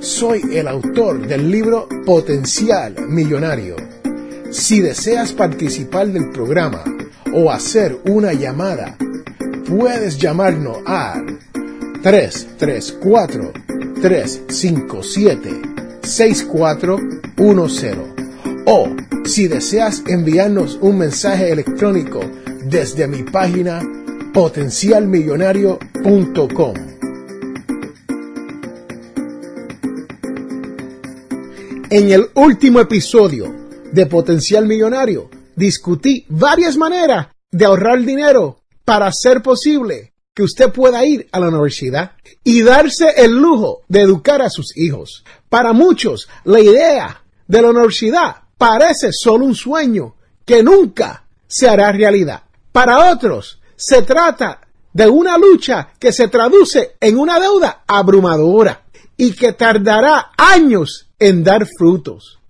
soy el autor del libro Potencial Millonario. Si deseas participar del programa o hacer una llamada, puedes llamarnos al 334-357-6410 o si deseas enviarnos un mensaje electrónico desde mi página potencialmillonario.com. En el último episodio de Potencial Millonario, discutí varias maneras de ahorrar dinero para hacer posible que usted pueda ir a la universidad y darse el lujo de educar a sus hijos. Para muchos, la idea de la universidad parece solo un sueño que nunca se hará realidad. Para otros, se trata de una lucha que se traduce en una deuda abrumadora y que tardará años en dar frutos.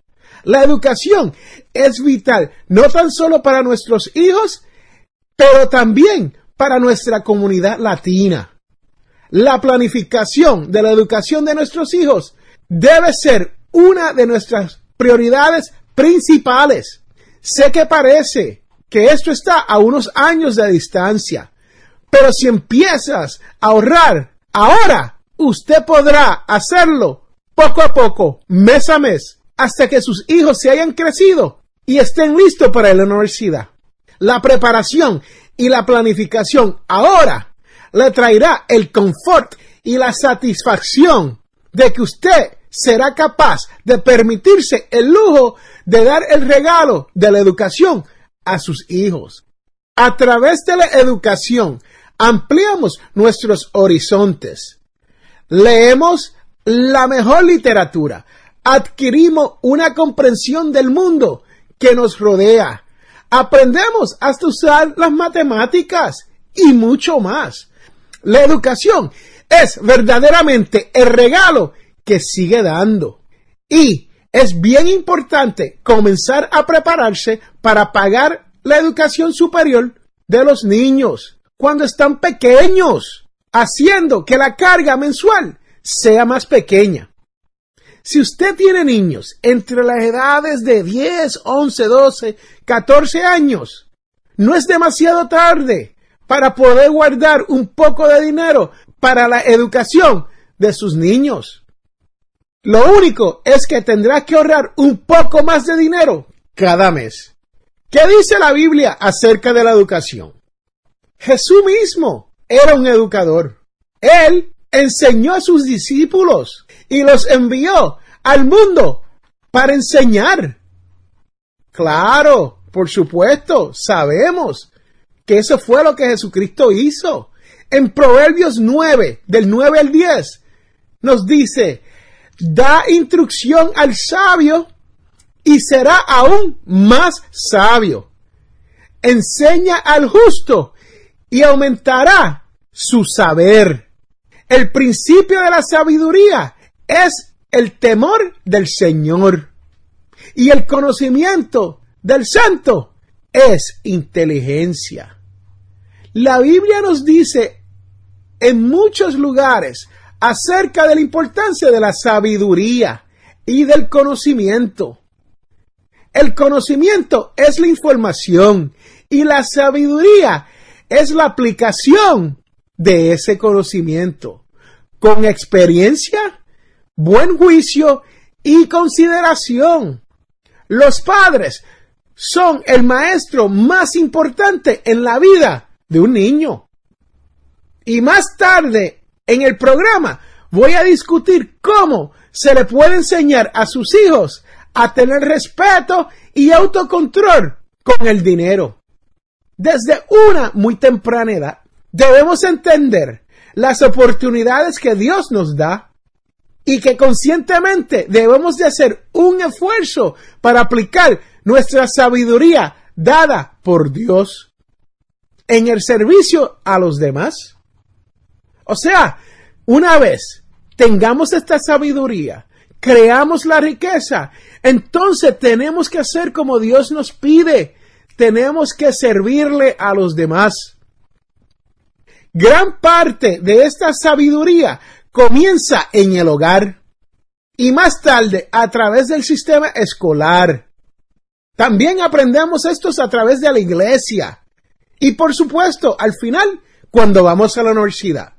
La educación es vital no tan solo para nuestros hijos, pero también para nuestra comunidad latina. La planificación de la educación de nuestros hijos debe ser una de nuestras prioridades principales. Sé que parece que esto está a unos años de distancia, pero si empiezas a ahorrar ahora, usted podrá hacerlo poco a poco, mes a mes, hasta que sus hijos se hayan crecido y estén listos para la universidad. La preparación y la planificación ahora le traerá el confort y la satisfacción de que usted será capaz de permitirse el lujo de dar el regalo de la educación a sus hijos. A través de la educación ampliamos nuestros horizontes. Leemos la mejor literatura, adquirimos una comprensión del mundo que nos rodea, aprendemos hasta usar las matemáticas y mucho más. La educación es verdaderamente el regalo que sigue dando. Y es bien importante comenzar a prepararse para pagar la educación superior de los niños cuando están pequeños, haciendo que la carga mensual sea más pequeña. Si usted tiene niños entre las edades de 10, 11, 12, 14 años, no es demasiado tarde para poder guardar un poco de dinero para la educación de sus niños. Lo único es que tendrá que ahorrar un poco más de dinero cada mes. ¿Qué dice la Biblia acerca de la educación? Jesús mismo era un educador. Él enseñó a sus discípulos y los envió al mundo para enseñar. Claro, por supuesto, sabemos que eso fue lo que Jesucristo hizo. En Proverbios 9, del 9 al 10, nos dice, da instrucción al sabio y será aún más sabio. Enseña al justo y aumentará su saber. El principio de la sabiduría es el temor del Señor. Y el conocimiento del santo es inteligencia. La Biblia nos dice en muchos lugares acerca de la importancia de la sabiduría y del conocimiento. El conocimiento es la información y la sabiduría es la aplicación de ese conocimiento, con experiencia, buen juicio y consideración. Los padres son el maestro más importante en la vida de un niño. Y más tarde en el programa voy a discutir cómo se le puede enseñar a sus hijos a tener respeto y autocontrol con el dinero. Desde una muy temprana edad, Debemos entender las oportunidades que Dios nos da y que conscientemente debemos de hacer un esfuerzo para aplicar nuestra sabiduría dada por Dios en el servicio a los demás. O sea, una vez tengamos esta sabiduría, creamos la riqueza, entonces tenemos que hacer como Dios nos pide. Tenemos que servirle a los demás. Gran parte de esta sabiduría comienza en el hogar y más tarde a través del sistema escolar. También aprendemos estos a través de la iglesia y por supuesto al final cuando vamos a la universidad.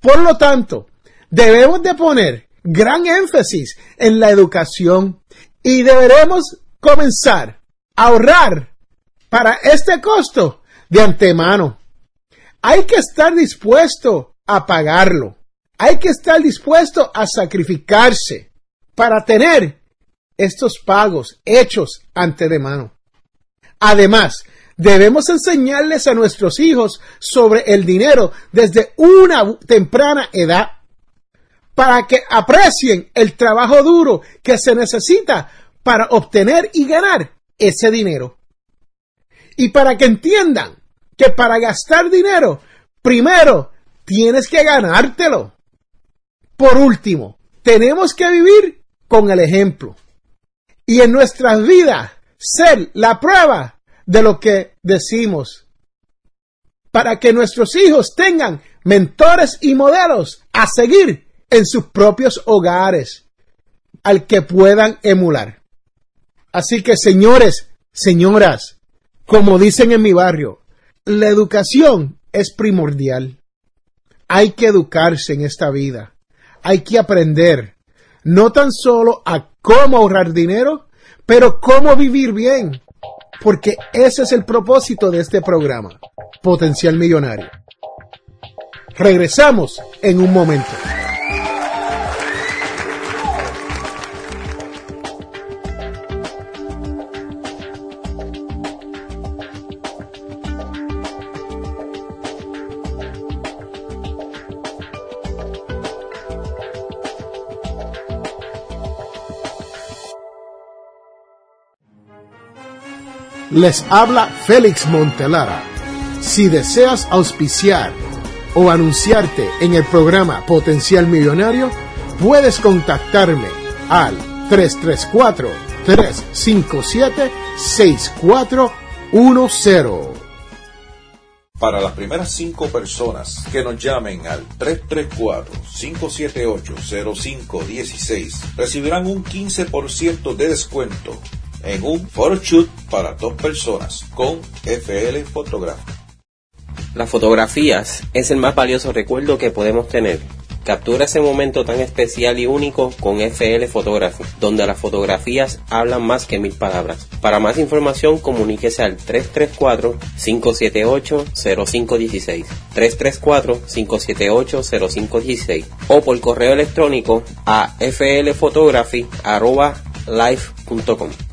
Por lo tanto, debemos de poner gran énfasis en la educación y deberemos comenzar a ahorrar para este costo de antemano. Hay que estar dispuesto a pagarlo. Hay que estar dispuesto a sacrificarse para tener estos pagos hechos ante de mano. Además, debemos enseñarles a nuestros hijos sobre el dinero desde una temprana edad para que aprecien el trabajo duro que se necesita para obtener y ganar ese dinero. Y para que entiendan que para gastar dinero, primero tienes que ganártelo. Por último, tenemos que vivir con el ejemplo. Y en nuestras vidas, ser la prueba de lo que decimos. Para que nuestros hijos tengan mentores y modelos a seguir en sus propios hogares, al que puedan emular. Así que, señores, señoras, como dicen en mi barrio, la educación es primordial. Hay que educarse en esta vida hay que aprender no tan solo a cómo ahorrar dinero, pero cómo vivir bien. Porque ese es el propósito de este programa, Potencial Millonario. Regresamos en un momento. Les habla Félix Montelara. Si deseas auspiciar o anunciarte en el programa Potencial Millonario, puedes contactarme al 334-357-6410. Para las primeras cinco personas que nos llamen al 334-578-0516, recibirán un 15% de descuento en un photoshoot para dos personas con FL Photography. Las fotografías es el más valioso recuerdo que podemos tener. Captura ese momento tan especial y único con FL Photography, donde las fotografías hablan más que mil palabras. Para más información, comuníquese al 334-578-0516, 334-578-0516 o por correo electrónico a flphotography.live.com.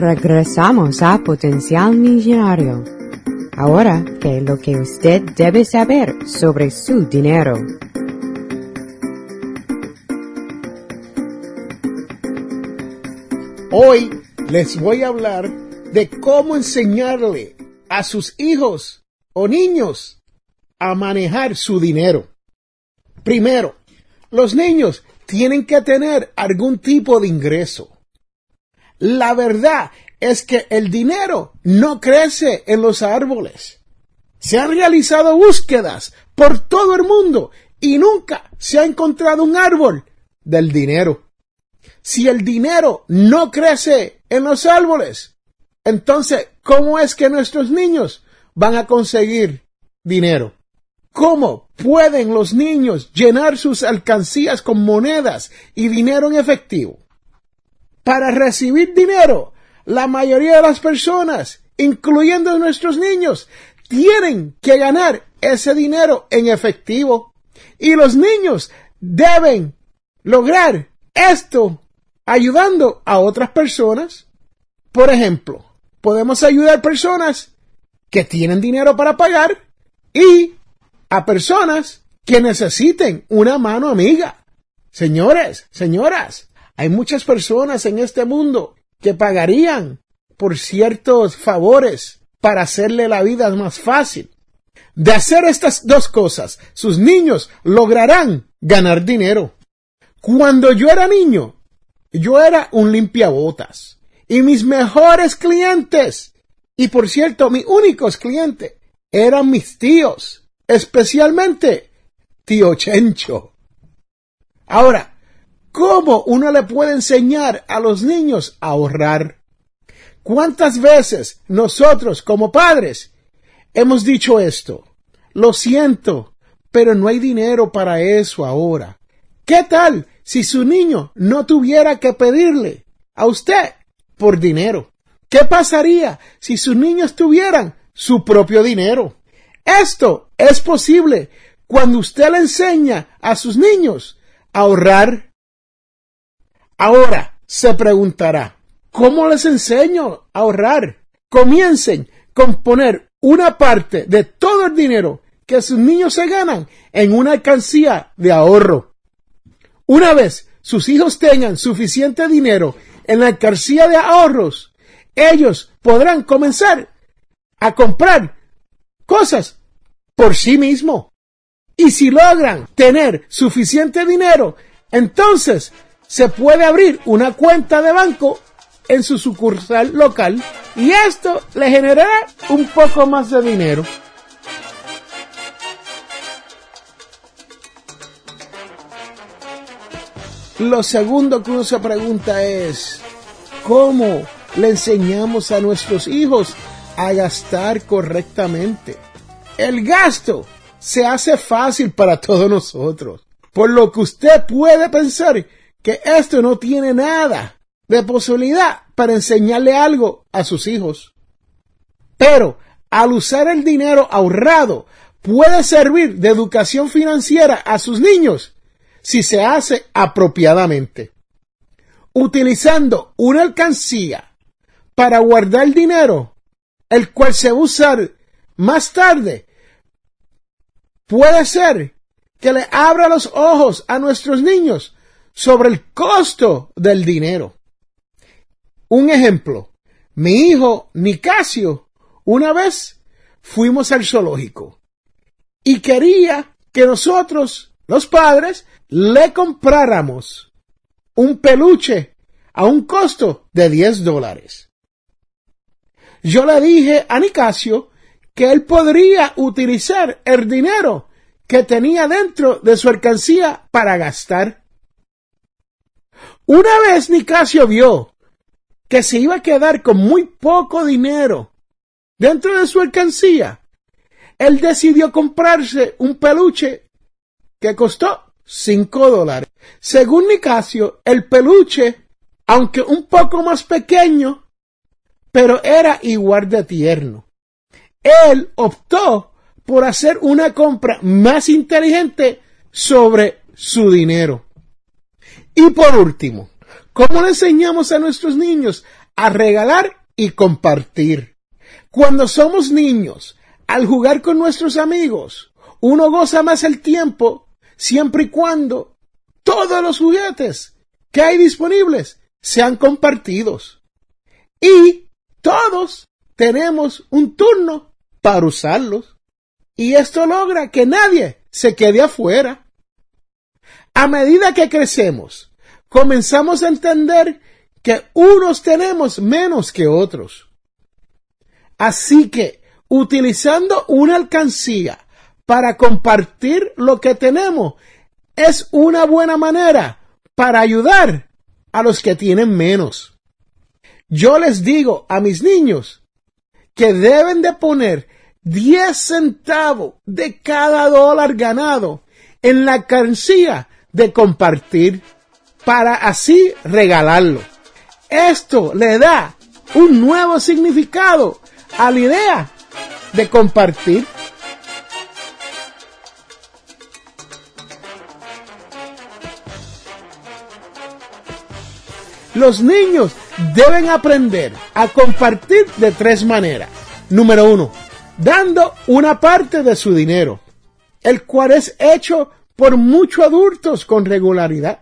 Regresamos a Potencial Millonario. Ahora, ¿qué es lo que usted debe saber sobre su dinero? Hoy les voy a hablar de cómo enseñarle a sus hijos o niños a manejar su dinero. Primero, los niños tienen que tener algún tipo de ingreso. La verdad es que el dinero no crece en los árboles. Se han realizado búsquedas por todo el mundo y nunca se ha encontrado un árbol del dinero. Si el dinero no crece en los árboles, entonces, ¿cómo es que nuestros niños van a conseguir dinero? ¿Cómo pueden los niños llenar sus alcancías con monedas y dinero en efectivo? Para recibir dinero, la mayoría de las personas, incluyendo nuestros niños, tienen que ganar ese dinero en efectivo. Y los niños deben lograr esto ayudando a otras personas. Por ejemplo, podemos ayudar personas que tienen dinero para pagar y a personas que necesiten una mano amiga. Señores, señoras, hay muchas personas en este mundo que pagarían por ciertos favores para hacerle la vida más fácil. De hacer estas dos cosas, sus niños lograrán ganar dinero. Cuando yo era niño, yo era un limpiabotas. Y mis mejores clientes, y por cierto, mis únicos clientes, eran mis tíos, especialmente tío Chencho. Ahora, ¿cómo uno le puede enseñar a los niños a ahorrar? ¿Cuántas veces nosotros como padres hemos dicho esto? Lo siento, pero no hay dinero para eso ahora. ¿Qué tal si su niño no tuviera que pedirle a usted por dinero? ¿Qué pasaría si sus niños tuvieran su propio dinero? Esto es posible cuando usted le enseña a sus niños a ahorrar. Ahora se preguntará, ¿cómo les enseño a ahorrar? Comiencen con poner una parte de todo el dinero que sus niños se ganan en una alcancía de ahorro. Una vez sus hijos tengan suficiente dinero en la alcancía de ahorros, ellos podrán comenzar a comprar cosas por sí mismos. Y si logran tener suficiente dinero, entonces se puede abrir una cuenta de banco en su sucursal local y esto le generará un poco más de dinero. Lo segundo que uno se pregunta es, ¿cómo le enseñamos a nuestros hijos a gastar correctamente? El gasto se hace fácil para todos nosotros, por lo que usted puede pensar que esto no tiene nada de posibilidad para enseñarle algo a sus hijos. Pero al usar el dinero ahorrado puede servir de educación financiera a sus niños si se hace apropiadamente. Utilizando una alcancía para guardar dinero, el cual se va a usar más tarde, puede ser que le abra los ojos a nuestros niños sobre el costo del dinero. Un ejemplo, mi hijo Nicasio, una vez fuimos al zoológico y quería que nosotros, los padres, le compráramos un peluche a un costo de 10 dólares. Yo le dije a Nicasio que él podría utilizar el dinero que tenía dentro de su alcancía para gastar. Una vez Nicasio vio que se iba a quedar con muy poco dinero dentro de su alcancía, él decidió comprarse un peluche que costó 5 dólares. Según Nicasio, el peluche, aunque un poco más pequeño, pero era igual de tierno. Él optó por hacer una compra más inteligente sobre su dinero. Y por último, ¿cómo le enseñamos a nuestros niños a regalar y compartir? Cuando somos niños, al jugar con nuestros amigos, uno goza más el tiempo siempre y cuando todos los juguetes que hay disponibles sean compartidos. Y todos tenemos un turno para usarlos. Y esto logra que nadie se quede afuera. A medida que crecemos, comenzamos a entender que unos tenemos menos que otros. Así que, utilizando una alcancía para compartir lo que tenemos es una buena manera para ayudar a los que tienen menos. Yo les digo a mis niños que deben de poner 10 centavos de cada dólar ganado en la carencia de compartir para así regalarlo. Esto le da un nuevo significado a la idea de compartir. Los niños deben aprender a compartir de tres maneras. Número uno, dando una parte de su dinero. el cual es hecho por muchos adultos con regularidad.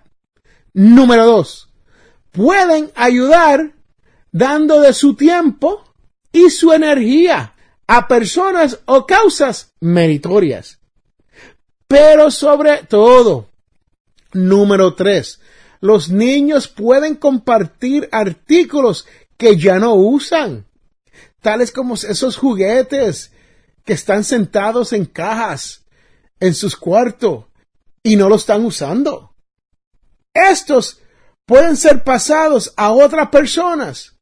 Número dos, pueden ayudar dando de su tiempo y su energía a personas o causas meritorias. Pero sobre todo, número tres, los niños pueden compartir artículos que ya no usan, tales como esos juguetes que están sentados en cajas en sus cuartos y no lo están usando. Estos pueden ser pasados a otras personas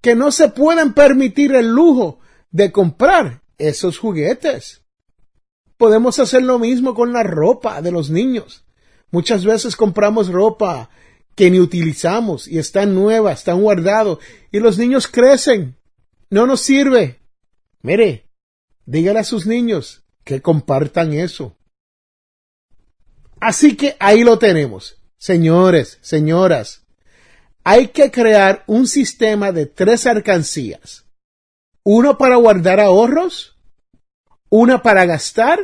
que no se pueden permitir el lujo de comprar esos juguetes. Podemos hacer lo mismo con la ropa de los niños. Muchas veces compramos ropa que ni utilizamos y está nueva, está guardado y los niños crecen. No nos sirve. Mire, dígale a sus niños que compartan eso. Así que ahí lo tenemos. Señores, señoras, hay que crear un sistema de tres alcancías. Uno para guardar ahorros, una para gastar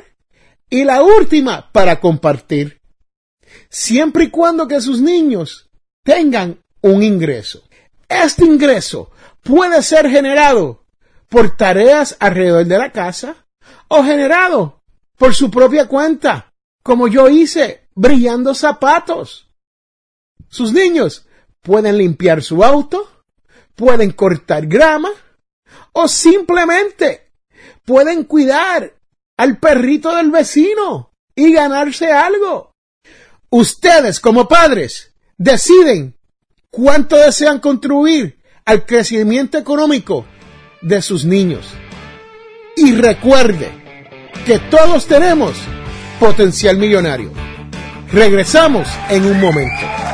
y la última para compartir. Siempre y cuando que sus niños tengan un ingreso. Este ingreso puede ser generado por tareas alrededor de la casa o generado por su propia cuenta, como yo hice, brillando zapatos. Sus niños pueden limpiar su auto, pueden cortar grama o simplemente pueden cuidar al perrito del vecino y ganarse algo. Ustedes como padres deciden cuánto desean contribuir al crecimiento económico de sus niños. Y recuerde que todos tenemos potencial millonario. Regresamos en un momento.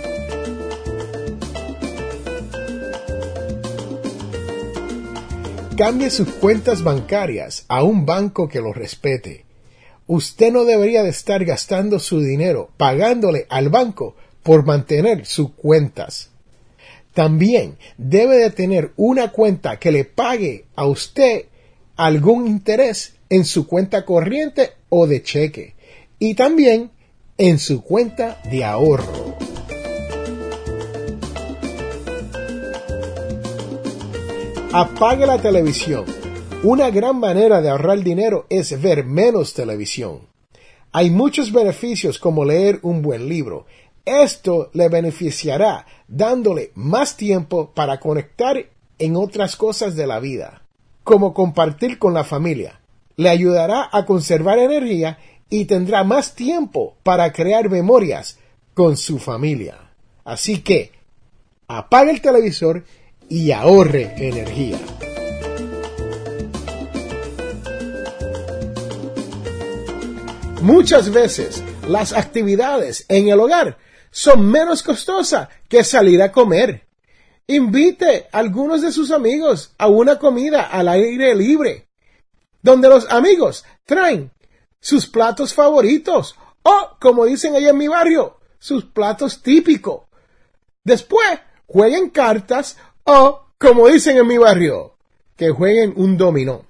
Cambie sus cuentas bancarias a un banco que lo respete. Usted no debería de estar gastando su dinero pagándole al banco por mantener sus cuentas. También debe de tener una cuenta que le pague a usted algún interés en su cuenta corriente o de cheque y también en su cuenta de ahorro. Apague la televisión. Una gran manera de ahorrar dinero es ver menos televisión. Hay muchos beneficios como leer un buen libro. Esto le beneficiará dándole más tiempo para conectar en otras cosas de la vida, como compartir con la familia. Le ayudará a conservar energía y tendrá más tiempo para crear memorias con su familia. Así que, apague el televisor y ahorre energía. Muchas veces las actividades en el hogar son menos costosas que salir a comer. Invite a algunos de sus amigos a una comida al aire libre, donde los amigos traen sus platos favoritos o, como dicen allá en mi barrio, sus platos típicos. Después jueguen cartas o, como dicen en mi barrio, que jueguen un dominó.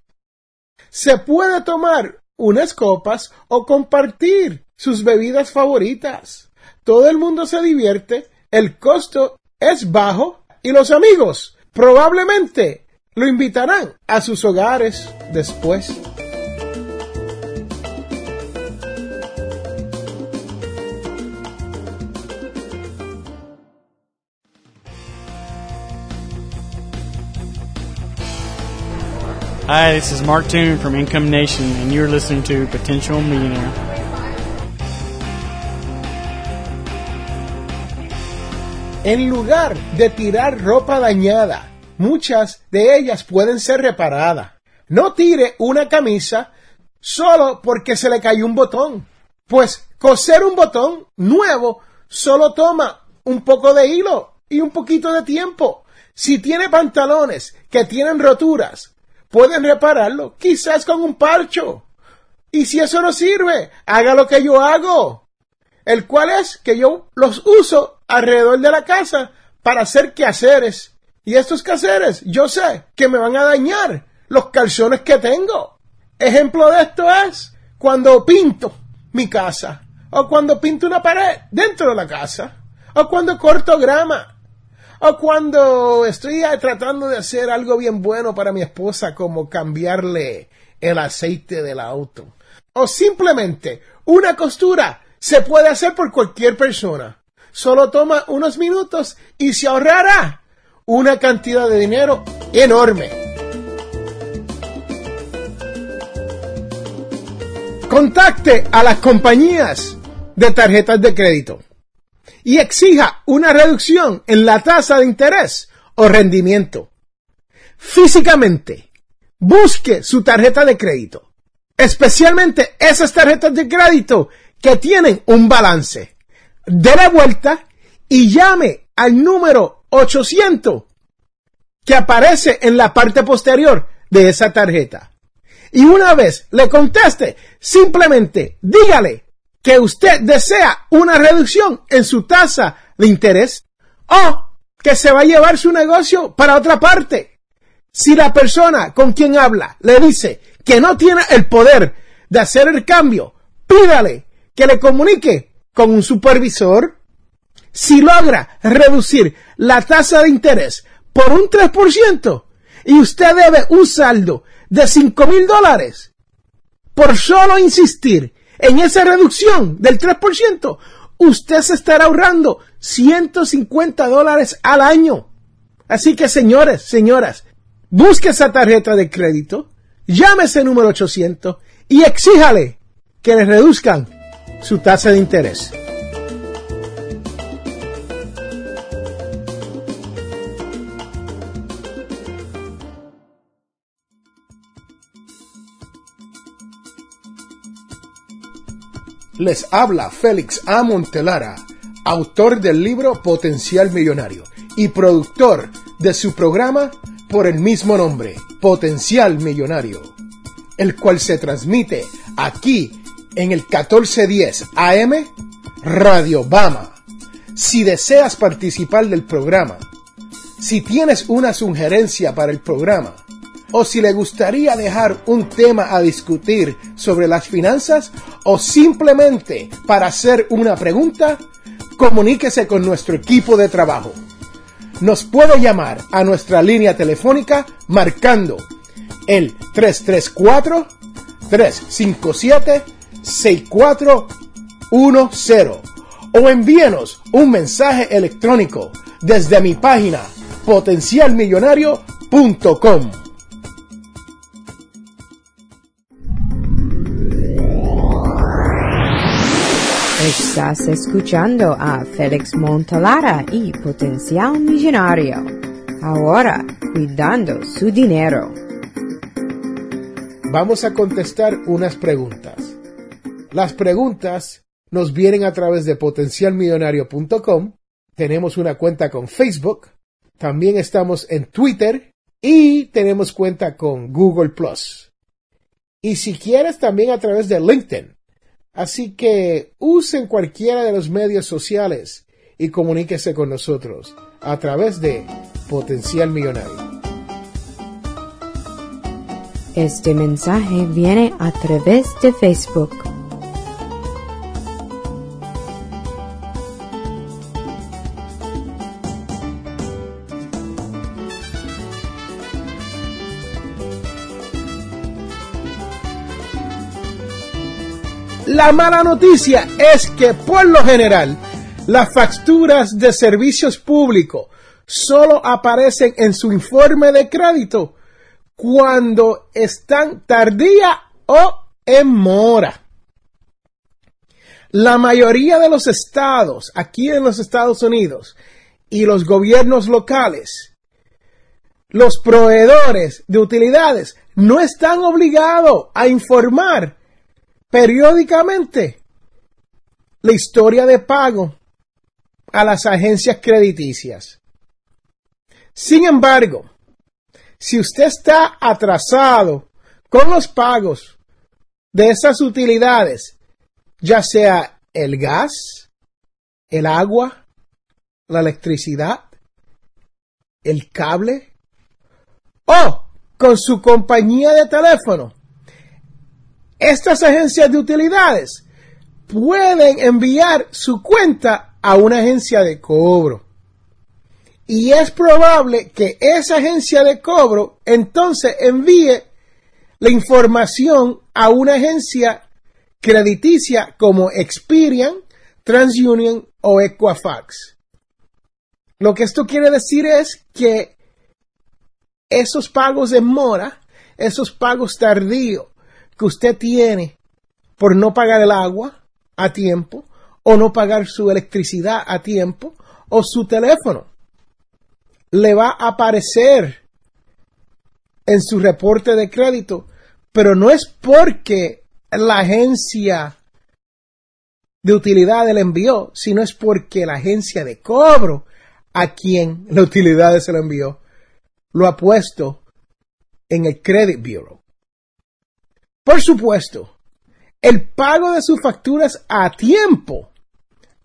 Se puede tomar unas copas o compartir sus bebidas favoritas. Todo el mundo se divierte, el costo es bajo y los amigos probablemente lo invitarán a sus hogares después. Hi, this is Mark Toon from Income Nation, and you're listening to Potential Millionaire. En lugar de tirar ropa dañada, muchas de ellas pueden ser reparadas. No tire una camisa solo porque se le cayó un botón. Pues coser un botón nuevo solo toma un poco de hilo y un poquito de tiempo. Si tiene pantalones que tienen roturas, pueden repararlo quizás con un parcho. Y si eso no sirve, haga lo que yo hago, el cual es que yo los uso alrededor de la casa para hacer quehaceres. Y estos quehaceres, yo sé que me van a dañar los calzones que tengo. Ejemplo de esto es cuando pinto mi casa, o cuando pinto una pared dentro de la casa, o cuando corto grama, o cuando estoy tratando de hacer algo bien bueno para mi esposa, como cambiarle el aceite del auto. O simplemente una costura se puede hacer por cualquier persona. Solo toma unos minutos y se ahorrará una cantidad de dinero enorme. Contacte a las compañías de tarjetas de crédito y exija una reducción en la tasa de interés o rendimiento. Físicamente, busque su tarjeta de crédito, especialmente esas tarjetas de crédito que tienen un balance. De la vuelta y llame al número 800 que aparece en la parte posterior de esa tarjeta. Y una vez le conteste, simplemente dígale que usted desea una reducción en su tasa de interés o que se va a llevar su negocio para otra parte. Si la persona con quien habla le dice que no tiene el poder de hacer el cambio, pídale que le comunique con un supervisor. Si logra reducir la tasa de interés por un 3% y usted debe un saldo de 5 mil dólares, por solo insistir en esa reducción del 3%, usted se estará ahorrando 150 dólares al año. Así que señores, señoras, busque esa tarjeta de crédito, llame ese número 800 y exíjale que le reduzcan su tasa de interés. Les habla Félix A. Montelara, autor del libro Potencial Millonario y productor de su programa por el mismo nombre, Potencial Millonario, el cual se transmite aquí en el 1410 AM Radio Bama. Si deseas participar del programa, si tienes una sugerencia para el programa, o si le gustaría dejar un tema a discutir sobre las finanzas o simplemente para hacer una pregunta, comuníquese con nuestro equipo de trabajo. Nos puede llamar a nuestra línea telefónica marcando el 334 357 6410 o envíenos un mensaje electrónico desde mi página potencialmillonario.com. Estás escuchando a Félix Montalara y Potencial Millonario. Ahora, cuidando su dinero. Vamos a contestar unas preguntas. Las preguntas nos vienen a través de potencialmillonario.com. Tenemos una cuenta con Facebook. También estamos en Twitter y tenemos cuenta con Google Plus. Y si quieres también a través de LinkedIn. Así que usen cualquiera de los medios sociales y comuníquese con nosotros a través de Potencial Millonario. Este mensaje viene a través de Facebook. La mala noticia es que por lo general las facturas de servicios públicos solo aparecen en su informe de crédito cuando están tardía o en mora. La mayoría de los estados aquí en los Estados Unidos y los gobiernos locales, los proveedores de utilidades no están obligados a informar periódicamente la historia de pago a las agencias crediticias. Sin embargo, si usted está atrasado con los pagos de esas utilidades, ya sea el gas, el agua, la electricidad, el cable o con su compañía de teléfono, estas agencias de utilidades pueden enviar su cuenta a una agencia de cobro. Y es probable que esa agencia de cobro entonces envíe la información a una agencia crediticia como Experian, TransUnion o Equifax. Lo que esto quiere decir es que esos pagos de mora, esos pagos tardíos que usted tiene por no pagar el agua a tiempo, o no pagar su electricidad a tiempo, o su teléfono, le va a aparecer en su reporte de crédito, pero no es porque la agencia de utilidad le envió, sino es porque la agencia de cobro a quien la utilidad se le envió lo ha puesto en el Credit Bureau. Por supuesto, el pago de sus facturas a tiempo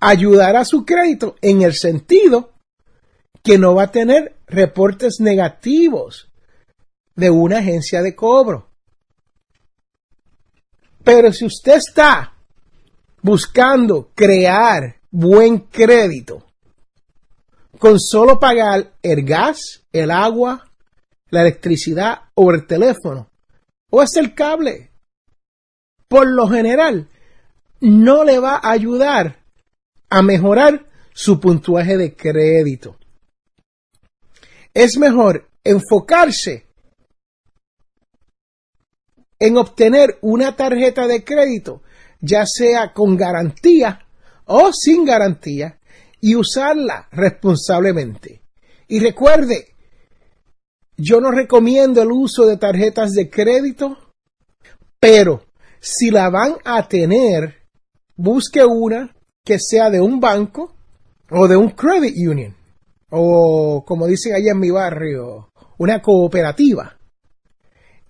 ayudará a su crédito en el sentido que no va a tener reportes negativos de una agencia de cobro. Pero si usted está buscando crear buen crédito con solo pagar el gas, el agua, la electricidad o el teléfono, o es el cable, por lo general, no le va a ayudar a mejorar su puntuaje de crédito. Es mejor enfocarse en obtener una tarjeta de crédito, ya sea con garantía o sin garantía, y usarla responsablemente. Y recuerde, yo no recomiendo el uso de tarjetas de crédito, pero si la van a tener, busque una que sea de un banco o de un credit union o como dicen allá en mi barrio, una cooperativa.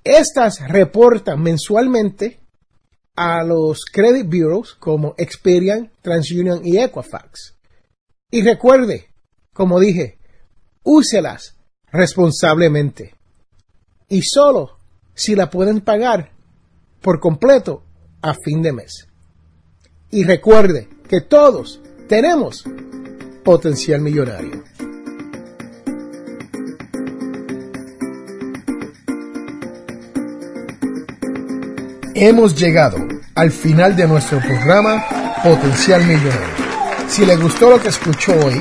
Estas reportan mensualmente a los credit bureaus como Experian, TransUnion y Equifax. Y recuerde, como dije, úselas responsablemente. Y solo si la pueden pagar por completo a fin de mes. Y recuerde que todos tenemos potencial millonario. Hemos llegado al final de nuestro programa Potencial Millonario. Si le gustó lo que escuchó hoy,